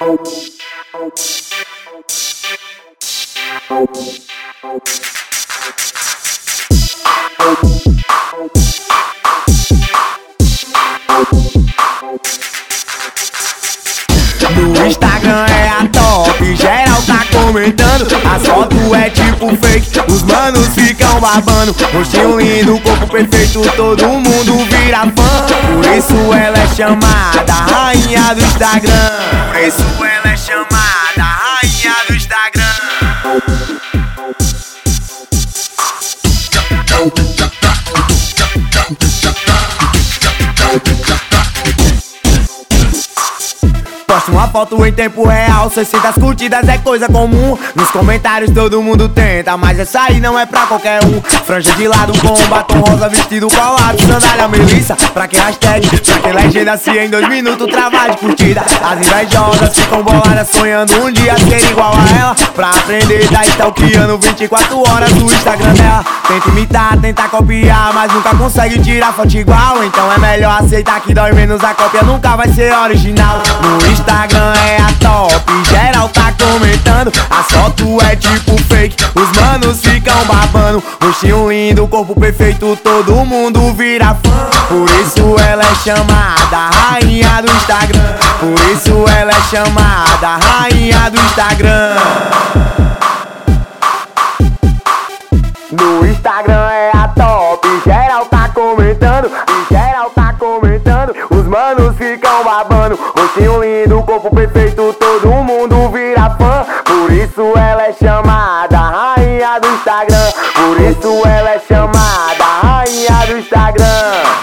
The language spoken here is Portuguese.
No Instagram é a top, geral tá comentando. As fotos é tipo fake, os manos ficam babando. Rostinho lindo, corpo perfeito, todo mundo vira fã. Por isso ela é chamada rainha do Instagram. Por isso ela é chamada rainha do Instagram uma foto em tempo real, 600 curtidas é coisa comum. Nos comentários todo mundo tenta, mas essa aí não é pra qualquer um. Franja de lado com um batom rosa, vestido colado, sandália melissa. Pra que hashtag, pra que legenda se em dois minutos travar de curtida? As invejosas ficam boladas sonhando um dia ser igual a ela. Pra aprender, tá stalkeando 24 horas no Instagram dela. Tenta imitar, tenta copiar, mas nunca consegue tirar foto igual. Então é melhor aceitar que dói menos a cópia, nunca vai ser original. No Instagram é a top, geral tá comentando A foto é tipo fake, os manos ficam babando Rostinho lindo, corpo perfeito, todo mundo vira fã. Por isso ela é chamada rainha do Instagram. Por isso ela é chamada rainha do Instagram. No Instagram é a top, geral tá comentando, geral tá comentando, manos ficam babando, rostinho lindo, corpo perfeito, todo mundo vira fã, por isso ela é chamada rainha do Instagram, por isso ela é chamada rainha do Instagram.